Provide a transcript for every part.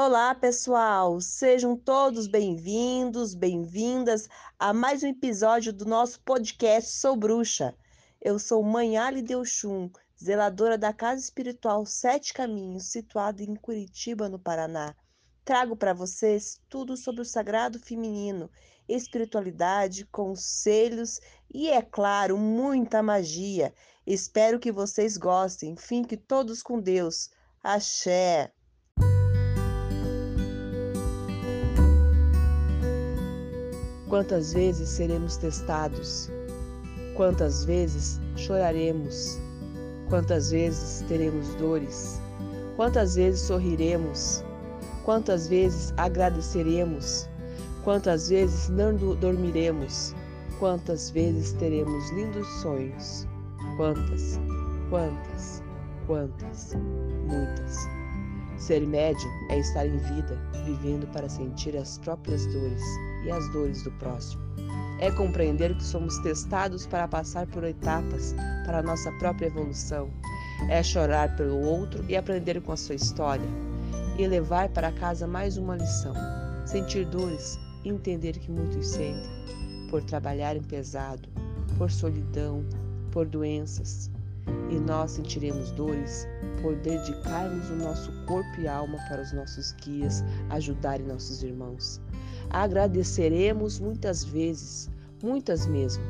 Olá, pessoal! Sejam todos bem-vindos, bem-vindas a mais um episódio do nosso podcast Sou Bruxa. Eu sou Mãe Ali Delchum, zeladora da Casa Espiritual Sete Caminhos, situada em Curitiba, no Paraná. Trago para vocês tudo sobre o sagrado feminino, espiritualidade, conselhos e, é claro, muita magia. Espero que vocês gostem. Fiquem todos com Deus. Axé! Quantas vezes seremos testados? Quantas vezes choraremos? Quantas vezes teremos dores? Quantas vezes sorriremos? Quantas vezes agradeceremos? Quantas vezes não dormiremos? Quantas vezes teremos lindos sonhos? Quantas, quantas, quantas, muitas. Ser médium é estar em vida, vivendo para sentir as próprias dores e as dores do próximo. É compreender que somos testados para passar por etapas para a nossa própria evolução. É chorar pelo outro e aprender com a sua história. E levar para casa mais uma lição. Sentir dores entender que muitos sentem, por trabalharem pesado, por solidão, por doenças. E nós sentiremos dores por dedicarmos o nosso corpo e alma para os nossos guias ajudarem nossos irmãos. Agradeceremos muitas vezes, muitas mesmo.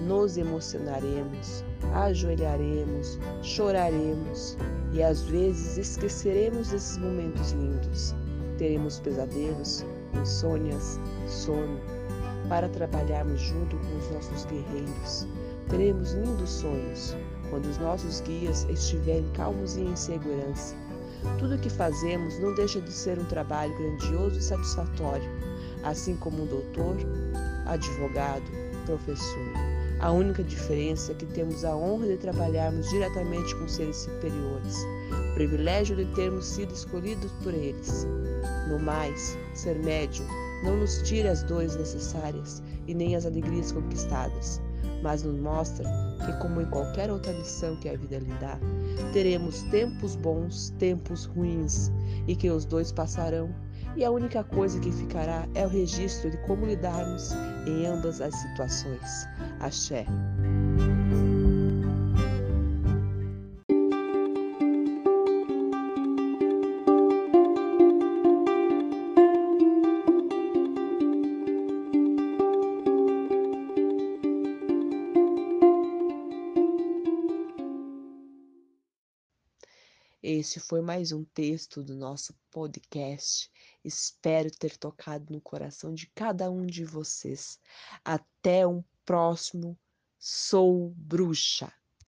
Nos emocionaremos, ajoelharemos, choraremos e às vezes esqueceremos esses momentos lindos. Teremos pesadelos, insônias, sono, para trabalharmos junto com os nossos guerreiros. Teremos lindos sonhos quando os nossos guias estiverem calmos e em segurança. Tudo o que fazemos não deixa de ser um trabalho grandioso e satisfatório assim como um doutor, advogado, professor. A única diferença é que temos a honra de trabalharmos diretamente com seres superiores, o privilégio de termos sido escolhidos por eles. No mais, ser médium não nos tira as dores necessárias e nem as alegrias conquistadas, mas nos mostra que, como em qualquer outra lição que a vida lhe dá, teremos tempos bons, tempos ruins, e que os dois passarão e a única coisa que ficará é o registro de como lidarmos em ambas as situações. Axé. Esse foi mais um texto do nosso podcast. Espero ter tocado no coração de cada um de vocês. Até um próximo Sou Bruxa.